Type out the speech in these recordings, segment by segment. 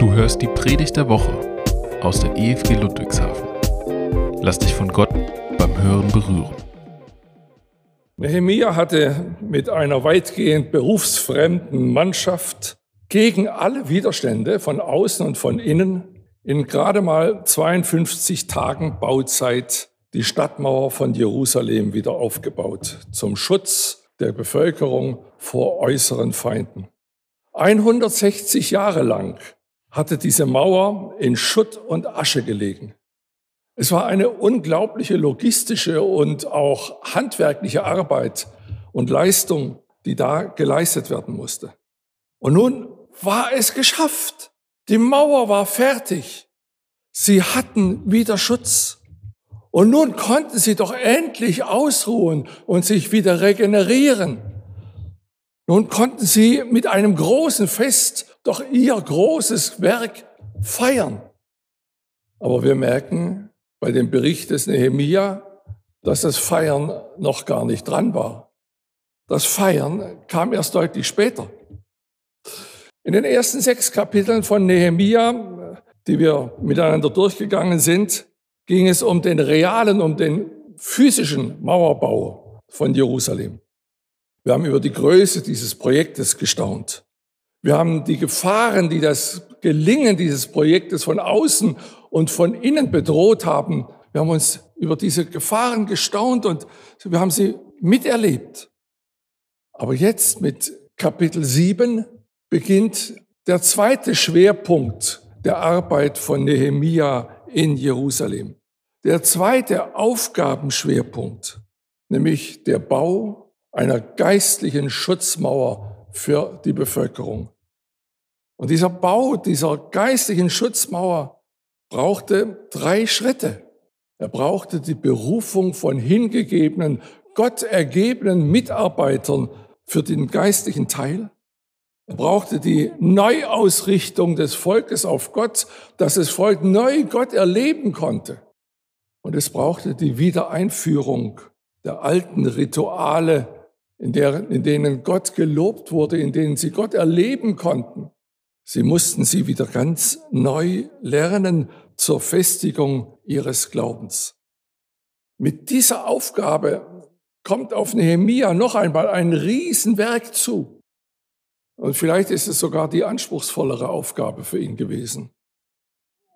Du hörst die Predigt der Woche aus der EFG Ludwigshafen. Lass dich von Gott beim Hören berühren. Nehemia hatte mit einer weitgehend berufsfremden Mannschaft gegen alle Widerstände von außen und von innen in gerade mal 52 Tagen Bauzeit die Stadtmauer von Jerusalem wieder aufgebaut, zum Schutz der Bevölkerung vor äußeren Feinden. 160 Jahre lang hatte diese Mauer in Schutt und Asche gelegen. Es war eine unglaubliche logistische und auch handwerkliche Arbeit und Leistung, die da geleistet werden musste. Und nun war es geschafft. Die Mauer war fertig. Sie hatten wieder Schutz. Und nun konnten sie doch endlich ausruhen und sich wieder regenerieren. Nun konnten sie mit einem großen Fest doch ihr großes Werk feiern. Aber wir merken bei dem Bericht des Nehemia, dass das Feiern noch gar nicht dran war. Das Feiern kam erst deutlich später. In den ersten sechs Kapiteln von Nehemia, die wir miteinander durchgegangen sind, ging es um den realen, um den physischen Mauerbau von Jerusalem. Wir haben über die Größe dieses Projektes gestaunt. Wir haben die Gefahren, die das Gelingen dieses Projektes von außen und von innen bedroht haben. Wir haben uns über diese Gefahren gestaunt und wir haben sie miterlebt. Aber jetzt mit Kapitel 7 beginnt der zweite Schwerpunkt der Arbeit von Nehemia in Jerusalem. Der zweite Aufgabenschwerpunkt, nämlich der Bau einer geistlichen Schutzmauer für die Bevölkerung. Und dieser Bau dieser geistlichen Schutzmauer brauchte drei Schritte. Er brauchte die Berufung von hingegebenen, Gott ergebenen Mitarbeitern für den geistlichen Teil. Er brauchte die Neuausrichtung des Volkes auf Gott, dass das Volk neu Gott erleben konnte. Und es brauchte die Wiedereinführung der alten Rituale in, der, in denen Gott gelobt wurde, in denen sie Gott erleben konnten. Sie mussten sie wieder ganz neu lernen zur Festigung ihres Glaubens. Mit dieser Aufgabe kommt auf Nehemia noch einmal ein Riesenwerk zu. Und vielleicht ist es sogar die anspruchsvollere Aufgabe für ihn gewesen.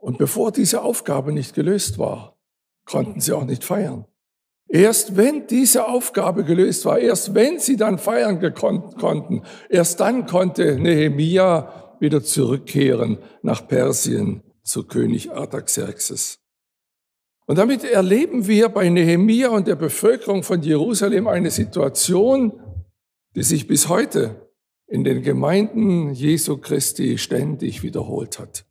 Und bevor diese Aufgabe nicht gelöst war, konnten sie auch nicht feiern. Erst wenn diese Aufgabe gelöst war, erst wenn sie dann feiern konnten, erst dann konnte Nehemia wieder zurückkehren nach Persien zu König Artaxerxes. Und damit erleben wir bei Nehemia und der Bevölkerung von Jerusalem eine Situation, die sich bis heute in den Gemeinden Jesu Christi ständig wiederholt hat.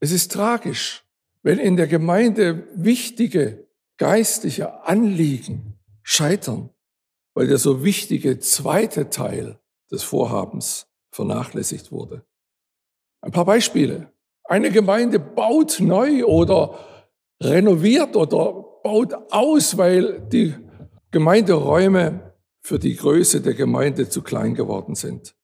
Es ist tragisch, wenn in der Gemeinde wichtige geistliche Anliegen scheitern, weil der so wichtige zweite Teil des Vorhabens vernachlässigt wurde. Ein paar Beispiele. Eine Gemeinde baut neu oder renoviert oder baut aus, weil die Gemeinderäume für die Größe der Gemeinde zu klein geworden sind.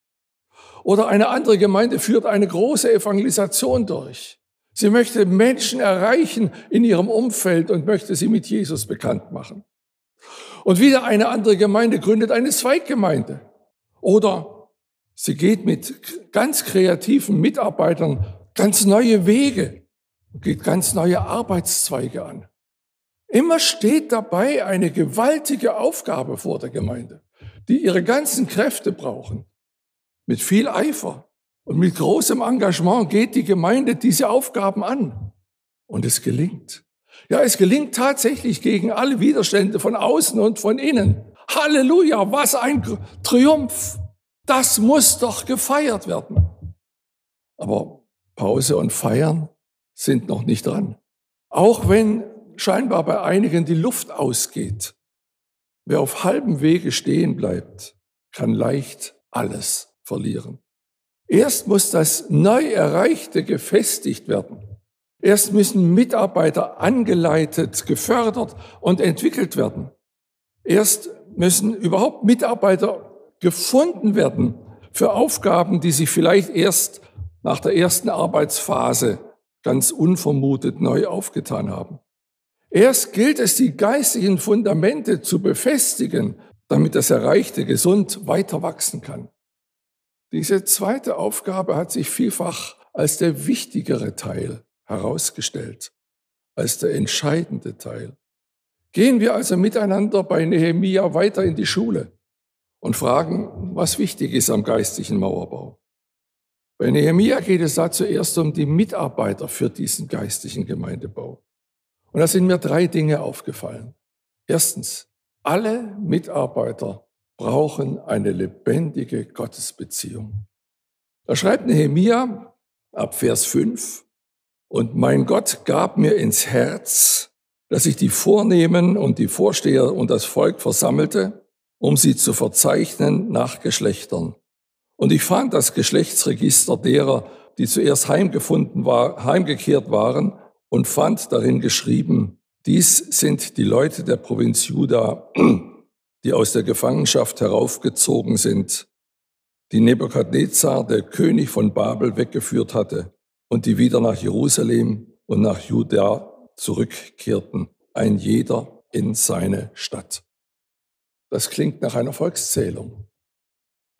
Oder eine andere Gemeinde führt eine große Evangelisation durch. Sie möchte Menschen erreichen in ihrem Umfeld und möchte sie mit Jesus bekannt machen. Und wieder eine andere Gemeinde gründet eine Zweiggemeinde. Oder sie geht mit ganz kreativen Mitarbeitern ganz neue Wege und geht ganz neue Arbeitszweige an. Immer steht dabei eine gewaltige Aufgabe vor der Gemeinde, die ihre ganzen Kräfte brauchen, mit viel Eifer. Und mit großem Engagement geht die Gemeinde diese Aufgaben an. Und es gelingt. Ja, es gelingt tatsächlich gegen alle Widerstände von außen und von innen. Halleluja, was ein Triumph. Das muss doch gefeiert werden. Aber Pause und Feiern sind noch nicht dran. Auch wenn scheinbar bei einigen die Luft ausgeht. Wer auf halbem Wege stehen bleibt, kann leicht alles verlieren. Erst muss das neu Erreichte gefestigt werden. Erst müssen Mitarbeiter angeleitet, gefördert und entwickelt werden. Erst müssen überhaupt Mitarbeiter gefunden werden für Aufgaben, die sich vielleicht erst nach der ersten Arbeitsphase ganz unvermutet neu aufgetan haben. Erst gilt es, die geistigen Fundamente zu befestigen, damit das Erreichte gesund weiter wachsen kann. Diese zweite Aufgabe hat sich vielfach als der wichtigere Teil herausgestellt, als der entscheidende Teil. Gehen wir also miteinander bei Nehemia weiter in die Schule und fragen, was wichtig ist am geistlichen Mauerbau. Bei Nehemia geht es da zuerst um die Mitarbeiter für diesen geistlichen Gemeindebau. Und da sind mir drei Dinge aufgefallen. Erstens, alle Mitarbeiter brauchen eine lebendige Gottesbeziehung. Da schreibt Nehemia ab Vers 5, und mein Gott gab mir ins Herz, dass ich die Vornehmen und die Vorsteher und das Volk versammelte, um sie zu verzeichnen nach Geschlechtern. Und ich fand das Geschlechtsregister derer, die zuerst heimgefunden war, heimgekehrt waren, und fand darin geschrieben, dies sind die Leute der Provinz Juda, die aus der Gefangenschaft heraufgezogen sind, die Nebukadnezar, der König von Babel, weggeführt hatte und die wieder nach Jerusalem und nach Juda zurückkehrten, ein jeder in seine Stadt. Das klingt nach einer Volkszählung.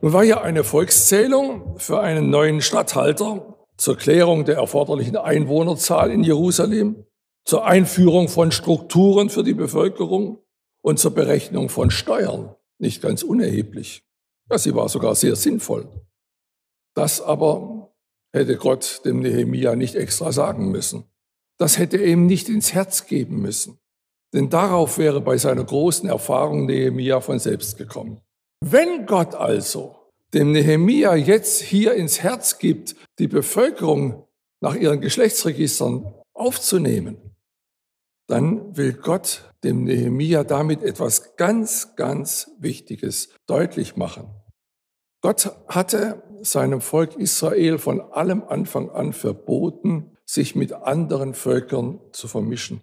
Nun war ja eine Volkszählung für einen neuen Statthalter zur Klärung der erforderlichen Einwohnerzahl in Jerusalem, zur Einführung von Strukturen für die Bevölkerung und zur Berechnung von Steuern. Nicht ganz unerheblich. Ja, sie war sogar sehr sinnvoll. Das aber hätte Gott dem Nehemia nicht extra sagen müssen. Das hätte er ihm nicht ins Herz geben müssen. Denn darauf wäre bei seiner großen Erfahrung Nehemia von selbst gekommen. Wenn Gott also dem Nehemia jetzt hier ins Herz gibt, die Bevölkerung nach ihren Geschlechtsregistern aufzunehmen, dann will Gott dem Nehemia damit etwas ganz, ganz Wichtiges deutlich machen. Gott hatte seinem Volk Israel von allem Anfang an verboten, sich mit anderen Völkern zu vermischen.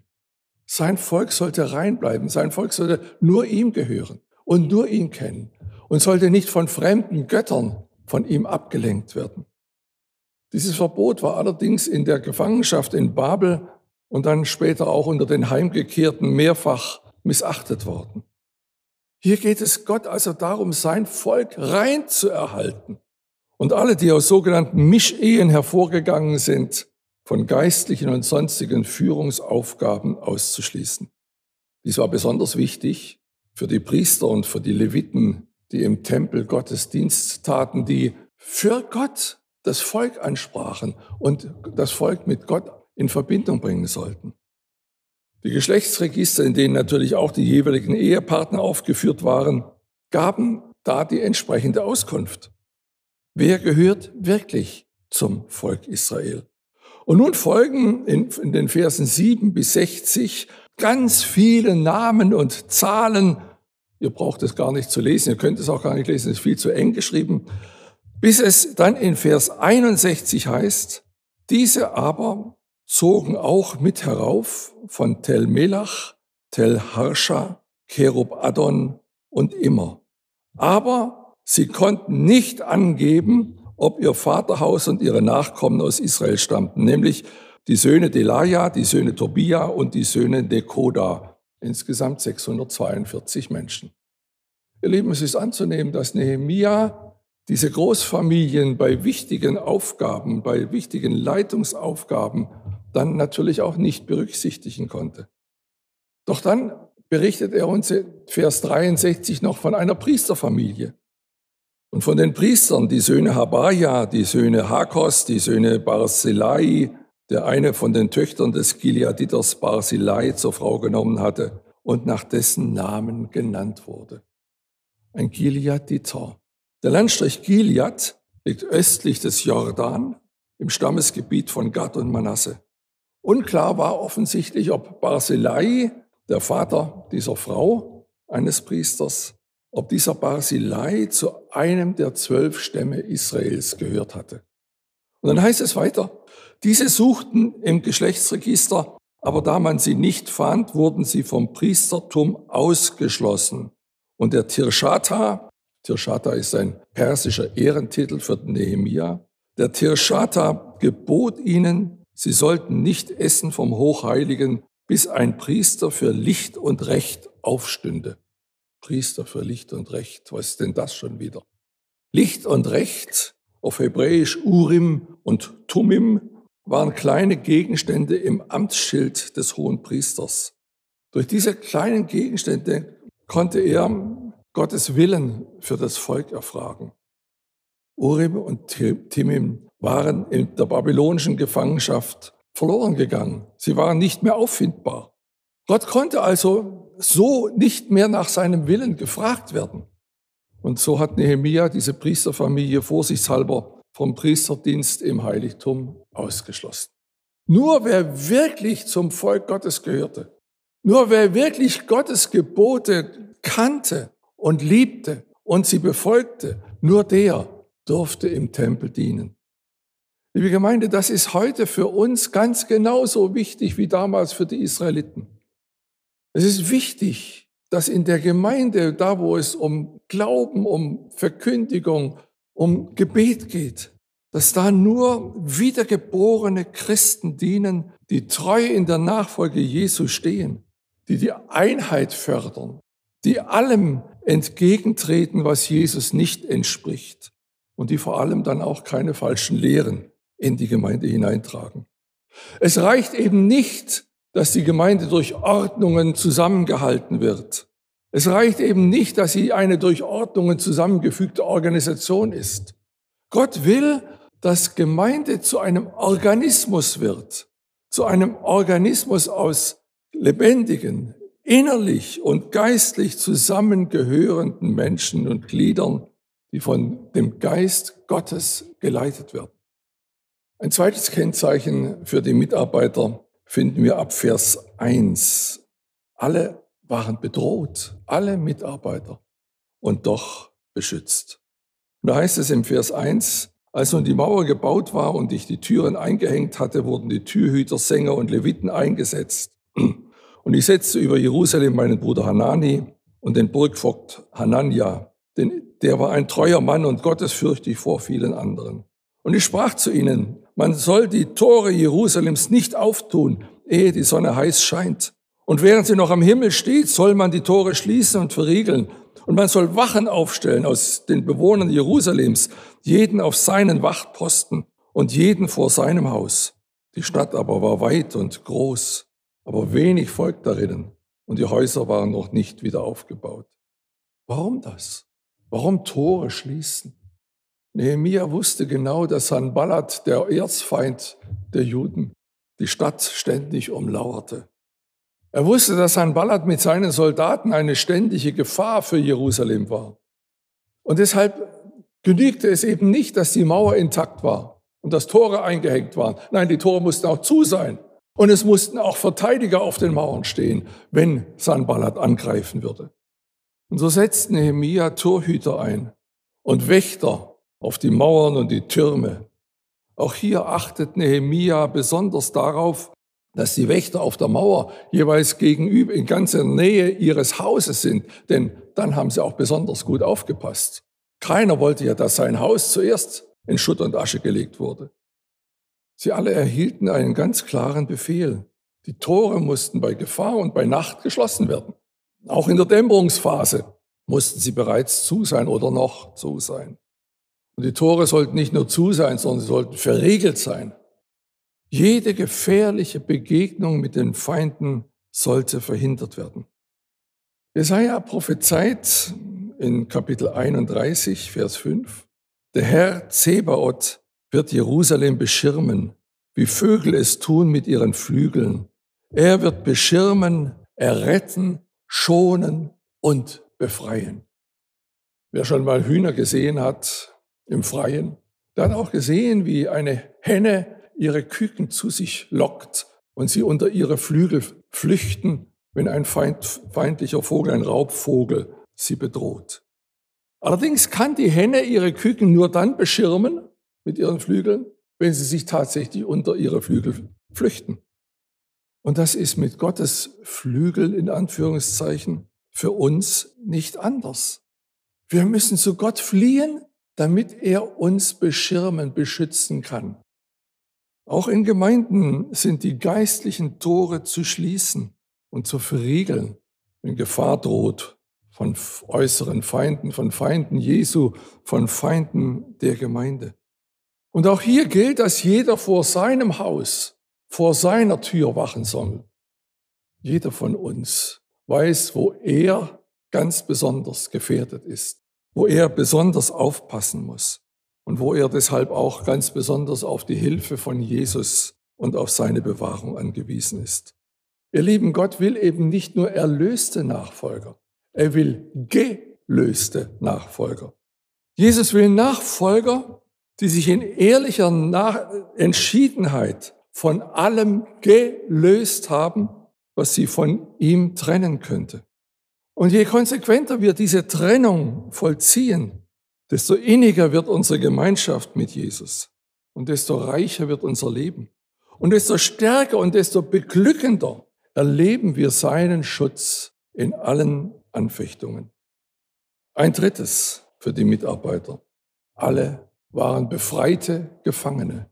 Sein Volk sollte rein bleiben, sein Volk sollte nur ihm gehören und nur ihn kennen und sollte nicht von fremden Göttern von ihm abgelenkt werden. Dieses Verbot war allerdings in der Gefangenschaft in Babel und dann später auch unter den Heimgekehrten mehrfach missachtet worden. Hier geht es Gott also darum, sein Volk rein zu erhalten und alle, die aus sogenannten Mischehen hervorgegangen sind, von geistlichen und sonstigen Führungsaufgaben auszuschließen. Dies war besonders wichtig für die Priester und für die Leviten, die im Tempel Gottesdienst taten, die für Gott das Volk ansprachen und das Volk mit Gott in Verbindung bringen sollten. Die Geschlechtsregister, in denen natürlich auch die jeweiligen Ehepartner aufgeführt waren, gaben da die entsprechende Auskunft. Wer gehört wirklich zum Volk Israel? Und nun folgen in, in den Versen 7 bis 60 ganz viele Namen und Zahlen Ihr braucht es gar nicht zu lesen, ihr könnt es auch gar nicht lesen, es ist viel zu eng geschrieben. Bis es dann in Vers 61 heißt, diese aber zogen auch mit herauf von Tel Melach, Tel Harsha, Kerub Adon und Immer. Aber sie konnten nicht angeben, ob ihr Vaterhaus und ihre Nachkommen aus Israel stammten, nämlich die Söhne Delaja, die Söhne Tobia und die Söhne Nekoda, Insgesamt 642 Menschen. Ihr Lieben, es ist anzunehmen, dass Nehemia diese Großfamilien bei wichtigen Aufgaben, bei wichtigen Leitungsaufgaben dann natürlich auch nicht berücksichtigen konnte. Doch dann berichtet er uns in Vers 63 noch von einer Priesterfamilie. Und von den Priestern, die Söhne Habaja, die Söhne Hakos, die Söhne Barzillai, der eine von den Töchtern des Gileaditers Barzillai zur Frau genommen hatte und nach dessen Namen genannt wurde. Ein Gileaditer. Der Landstrich Gilead liegt östlich des Jordan im Stammesgebiet von Gad und Manasse. Unklar war offensichtlich, ob Barzillai, der Vater dieser Frau, eines Priesters, ob dieser Barzillai zu einem der zwölf Stämme Israels gehört hatte. Und dann heißt es weiter, diese suchten im Geschlechtsregister, aber da man sie nicht fand, wurden sie vom Priestertum ausgeschlossen. Und der Tirschata, Tirschata ist ein persischer Ehrentitel für Nehemia, Der Tirschata gebot ihnen, sie sollten nicht essen vom Hochheiligen, bis ein Priester für Licht und Recht aufstünde. Priester für Licht und Recht, was ist denn das schon wieder? Licht und Recht, auf Hebräisch Urim und Tumim, waren kleine Gegenstände im Amtsschild des hohen Priesters. Durch diese kleinen Gegenstände konnte er Gottes Willen für das Volk erfragen. Urim und Timim waren in der babylonischen Gefangenschaft verloren gegangen. Sie waren nicht mehr auffindbar. Gott konnte also so nicht mehr nach seinem Willen gefragt werden. Und so hat Nehemia diese Priesterfamilie vorsichtshalber vom Priesterdienst im Heiligtum ausgeschlossen. Nur wer wirklich zum Volk Gottes gehörte, nur wer wirklich Gottes Gebote kannte und liebte und sie befolgte, nur der durfte im Tempel dienen. Liebe Gemeinde, das ist heute für uns ganz genauso wichtig wie damals für die Israeliten. Es ist wichtig, dass in der Gemeinde, da wo es um Glauben, um Verkündigung, um Gebet geht, dass da nur wiedergeborene Christen dienen, die treu in der Nachfolge Jesu stehen, die die Einheit fördern, die allem entgegentreten, was Jesus nicht entspricht und die vor allem dann auch keine falschen Lehren in die Gemeinde hineintragen. Es reicht eben nicht, dass die Gemeinde durch Ordnungen zusammengehalten wird. Es reicht eben nicht, dass sie eine durch Ordnungen zusammengefügte Organisation ist. Gott will, dass Gemeinde zu einem Organismus wird, zu einem Organismus aus lebendigen, innerlich und geistlich zusammengehörenden Menschen und Gliedern, die von dem Geist Gottes geleitet werden. Ein zweites Kennzeichen für die Mitarbeiter finden wir ab Vers 1. Alle waren bedroht, alle Mitarbeiter und doch beschützt. Und da heißt es im Vers 1, als nun die Mauer gebaut war und ich die Türen eingehängt hatte, wurden die Türhüter, Sänger und Leviten eingesetzt. Und ich setzte über Jerusalem meinen Bruder Hanani und den Burgvogt Hanania, denn der war ein treuer Mann und gottesfürchtig vor vielen anderen. Und ich sprach zu ihnen, man soll die Tore Jerusalems nicht auftun, ehe die Sonne heiß scheint. Und während sie noch am Himmel steht, soll man die Tore schließen und verriegeln. Und man soll Wachen aufstellen aus den Bewohnern Jerusalems, jeden auf seinen Wachtposten und jeden vor seinem Haus. Die Stadt aber war weit und groß, aber wenig Volk darinnen, und die Häuser waren noch nicht wieder aufgebaut. Warum das? Warum Tore schließen? Nehemia wusste genau, dass Sanballat, der Erzfeind der Juden, die Stadt ständig umlauerte. Er wusste, dass Sanballat mit seinen Soldaten eine ständige Gefahr für Jerusalem war. Und deshalb genügte es eben nicht, dass die Mauer intakt war und dass Tore eingehängt waren. Nein, die Tore mussten auch zu sein. Und es mussten auch Verteidiger auf den Mauern stehen, wenn Sanballat angreifen würde. Und so setzte Nehemia Torhüter ein und Wächter auf die Mauern und die Türme. Auch hier achtet Nehemia besonders darauf, dass die Wächter auf der Mauer jeweils gegenüber in ganzer Nähe ihres Hauses sind, denn dann haben sie auch besonders gut aufgepasst. Keiner wollte ja, dass sein Haus zuerst in Schutt und Asche gelegt wurde. Sie alle erhielten einen ganz klaren Befehl. Die Tore mussten bei Gefahr und bei Nacht geschlossen werden. Auch in der Dämmerungsphase mussten sie bereits zu sein oder noch zu sein. Und die Tore sollten nicht nur zu sein, sondern sie sollten verriegelt sein. Jede gefährliche Begegnung mit den Feinden sollte verhindert werden. Jesaja prophezeit in Kapitel 31, Vers 5, der Herr Zebaoth wird Jerusalem beschirmen, wie Vögel es tun mit ihren Flügeln. Er wird beschirmen, erretten, schonen und befreien. Wer schon mal Hühner gesehen hat, im Freien. Hat auch gesehen, wie eine Henne ihre Küken zu sich lockt und sie unter ihre Flügel flüchten, wenn ein feind, feindlicher Vogel, ein Raubvogel, sie bedroht. Allerdings kann die Henne ihre Küken nur dann beschirmen mit ihren Flügeln, wenn sie sich tatsächlich unter ihre Flügel flüchten. Und das ist mit Gottes Flügel in Anführungszeichen für uns nicht anders. Wir müssen zu Gott fliehen, damit er uns beschirmen, beschützen kann. Auch in Gemeinden sind die geistlichen Tore zu schließen und zu verriegeln, wenn Gefahr droht von äußeren Feinden, von Feinden Jesu, von Feinden der Gemeinde. Und auch hier gilt, dass jeder vor seinem Haus, vor seiner Tür wachen soll. Jeder von uns weiß, wo er ganz besonders gefährdet ist, wo er besonders aufpassen muss und wo er deshalb auch ganz besonders auf die Hilfe von Jesus und auf seine Bewahrung angewiesen ist. Ihr lieben, Gott will eben nicht nur erlöste Nachfolger, er will gelöste Nachfolger. Jesus will Nachfolger, die sich in ehrlicher Nach Entschiedenheit von allem gelöst haben, was sie von ihm trennen könnte. Und je konsequenter wir diese Trennung vollziehen, desto inniger wird unsere Gemeinschaft mit Jesus und desto reicher wird unser Leben. Und desto stärker und desto beglückender erleben wir seinen Schutz in allen Anfechtungen. Ein drittes für die Mitarbeiter. Alle waren befreite Gefangene.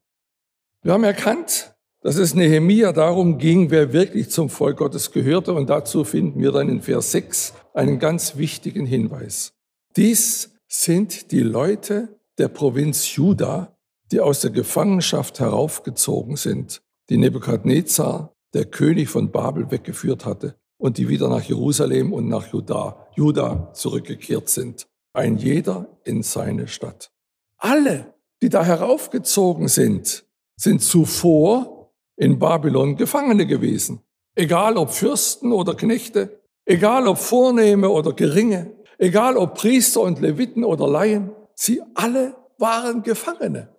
Wir haben erkannt, dass es Nehemia darum ging, wer wirklich zum Volk Gottes gehörte. Und dazu finden wir dann in Vers 6 einen ganz wichtigen Hinweis. Dies sind die Leute der Provinz Juda, die aus der Gefangenschaft heraufgezogen sind, die Nebukadnezar, der König von Babel, weggeführt hatte und die wieder nach Jerusalem und nach Juda, Juda zurückgekehrt sind. Ein jeder in seine Stadt. Alle, die da heraufgezogen sind, sind zuvor in Babylon Gefangene gewesen. Egal ob Fürsten oder Knechte, egal ob Vornehme oder Geringe, egal ob Priester und Leviten oder Laien, sie alle waren Gefangene.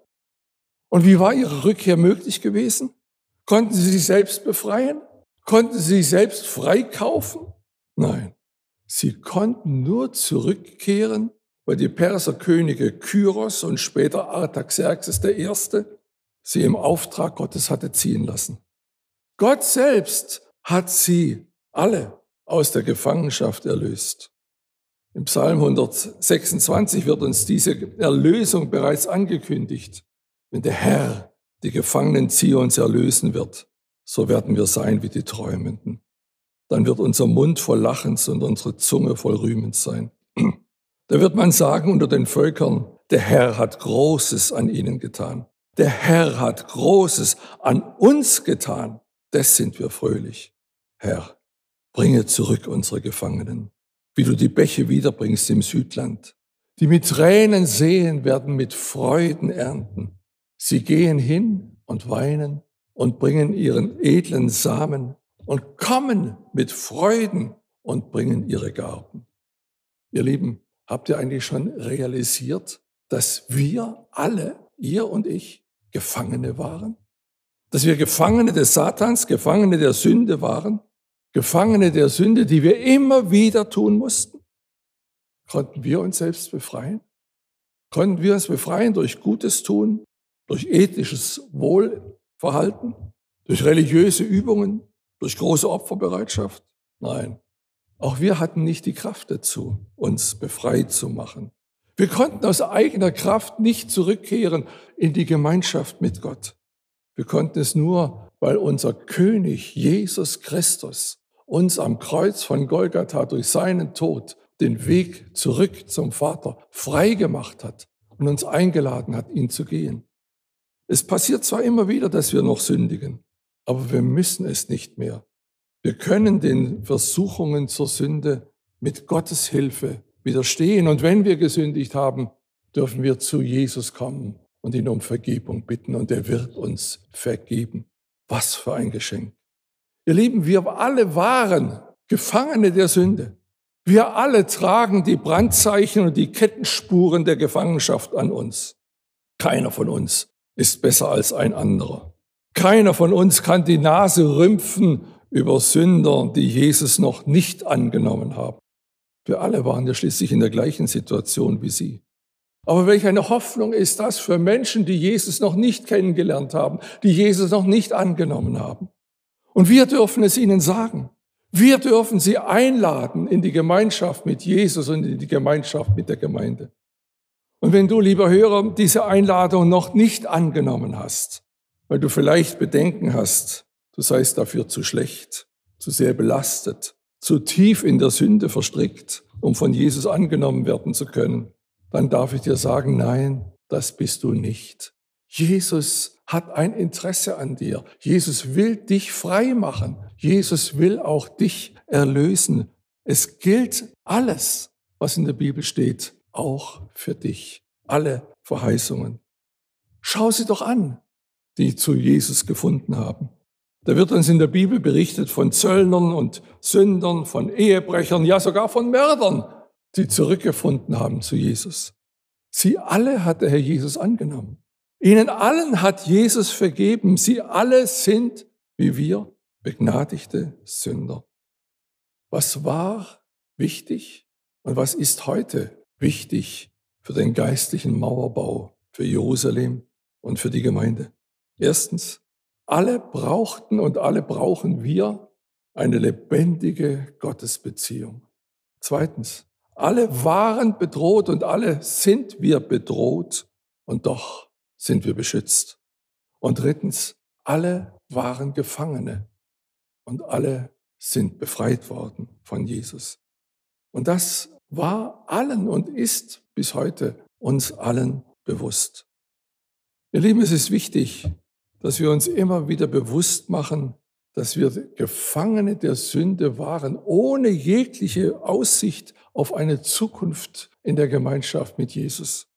Und wie war ihre Rückkehr möglich gewesen? Konnten sie sich selbst befreien? Konnten sie sich selbst freikaufen? Nein, sie konnten nur zurückkehren, weil die Perserkönige Kyros und später Artaxerxes I sie im Auftrag Gottes hatte ziehen lassen. Gott selbst hat sie alle aus der Gefangenschaft erlöst. Im Psalm 126 wird uns diese Erlösung bereits angekündigt. Wenn der Herr die Gefangenen Zions erlösen wird, so werden wir sein wie die Träumenden. Dann wird unser Mund voll Lachens und unsere Zunge voll Rühmens sein. Da wird man sagen unter den Völkern, der Herr hat Großes an ihnen getan. Der Herr hat Großes an uns getan. Das sind wir fröhlich. Herr, bringe zurück unsere Gefangenen, wie du die Bäche wiederbringst im Südland. Die mit Tränen sehen, werden mit Freuden ernten. Sie gehen hin und weinen und bringen ihren edlen Samen und kommen mit Freuden und bringen ihre Garten. Ihr Lieben, habt ihr eigentlich schon realisiert, dass wir alle, ihr und ich, Gefangene waren? Dass wir Gefangene des Satans, Gefangene der Sünde waren? Gefangene der Sünde, die wir immer wieder tun mussten? Konnten wir uns selbst befreien? Konnten wir uns befreien durch Gutes tun, durch ethisches Wohlverhalten, durch religiöse Übungen, durch große Opferbereitschaft? Nein, auch wir hatten nicht die Kraft dazu, uns befreit zu machen. Wir konnten aus eigener Kraft nicht zurückkehren in die Gemeinschaft mit Gott. Wir konnten es nur, weil unser König Jesus Christus uns am Kreuz von Golgatha durch seinen Tod den Weg zurück zum Vater frei gemacht hat und uns eingeladen hat, ihn zu gehen. Es passiert zwar immer wieder, dass wir noch sündigen, aber wir müssen es nicht mehr. Wir können den Versuchungen zur Sünde mit Gottes Hilfe widerstehen. Und wenn wir gesündigt haben, dürfen wir zu Jesus kommen und ihn um Vergebung bitten und er wird uns vergeben. Was für ein Geschenk. Ihr Lieben, wir alle waren Gefangene der Sünde. Wir alle tragen die Brandzeichen und die Kettenspuren der Gefangenschaft an uns. Keiner von uns ist besser als ein anderer. Keiner von uns kann die Nase rümpfen über Sünder, die Jesus noch nicht angenommen haben. Wir alle waren ja schließlich in der gleichen Situation wie sie. Aber welch eine Hoffnung ist das für Menschen, die Jesus noch nicht kennengelernt haben, die Jesus noch nicht angenommen haben. Und wir dürfen es ihnen sagen. Wir dürfen sie einladen in die Gemeinschaft mit Jesus und in die Gemeinschaft mit der Gemeinde. Und wenn du, lieber Hörer, diese Einladung noch nicht angenommen hast, weil du vielleicht Bedenken hast, du seist dafür zu schlecht, zu sehr belastet, zu tief in der Sünde verstrickt, um von Jesus angenommen werden zu können, dann darf ich dir sagen, nein, das bist du nicht. Jesus hat ein Interesse an dir. Jesus will dich frei machen. Jesus will auch dich erlösen. Es gilt alles, was in der Bibel steht, auch für dich. Alle Verheißungen. Schau sie doch an, die zu Jesus gefunden haben. Da wird uns in der Bibel berichtet von Zöllnern und Sündern, von Ehebrechern, ja sogar von Mördern, die zurückgefunden haben zu Jesus. Sie alle hat der Herr Jesus angenommen. Ihnen allen hat Jesus vergeben. Sie alle sind, wie wir, begnadigte Sünder. Was war wichtig und was ist heute wichtig für den geistlichen Mauerbau, für Jerusalem und für die Gemeinde? Erstens, alle brauchten und alle brauchen wir eine lebendige Gottesbeziehung. Zweitens, alle waren bedroht und alle sind wir bedroht und doch sind wir beschützt. Und drittens, alle waren Gefangene und alle sind befreit worden von Jesus. Und das war allen und ist bis heute uns allen bewusst. Ihr Lieben, es ist wichtig, dass wir uns immer wieder bewusst machen, dass wir Gefangene der Sünde waren, ohne jegliche Aussicht auf eine Zukunft in der Gemeinschaft mit Jesus.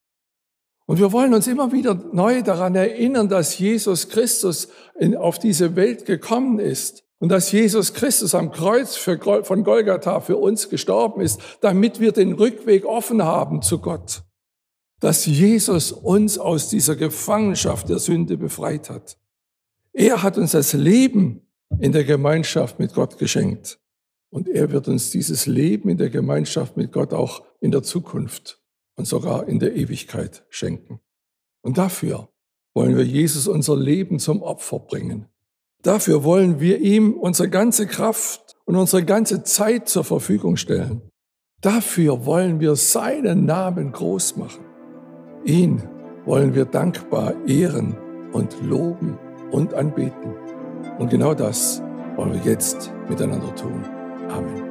Und wir wollen uns immer wieder neu daran erinnern, dass Jesus Christus in, auf diese Welt gekommen ist und dass Jesus Christus am Kreuz für, von Golgatha für uns gestorben ist, damit wir den Rückweg offen haben zu Gott. Dass Jesus uns aus dieser Gefangenschaft der Sünde befreit hat. Er hat uns das Leben in der Gemeinschaft mit Gott geschenkt. Und er wird uns dieses Leben in der Gemeinschaft mit Gott auch in der Zukunft und sogar in der Ewigkeit schenken. Und dafür wollen wir Jesus unser Leben zum Opfer bringen. Dafür wollen wir ihm unsere ganze Kraft und unsere ganze Zeit zur Verfügung stellen. Dafür wollen wir seinen Namen groß machen. Ihn wollen wir dankbar ehren und loben und anbeten. Und genau das wollen wir jetzt miteinander tun. Amen.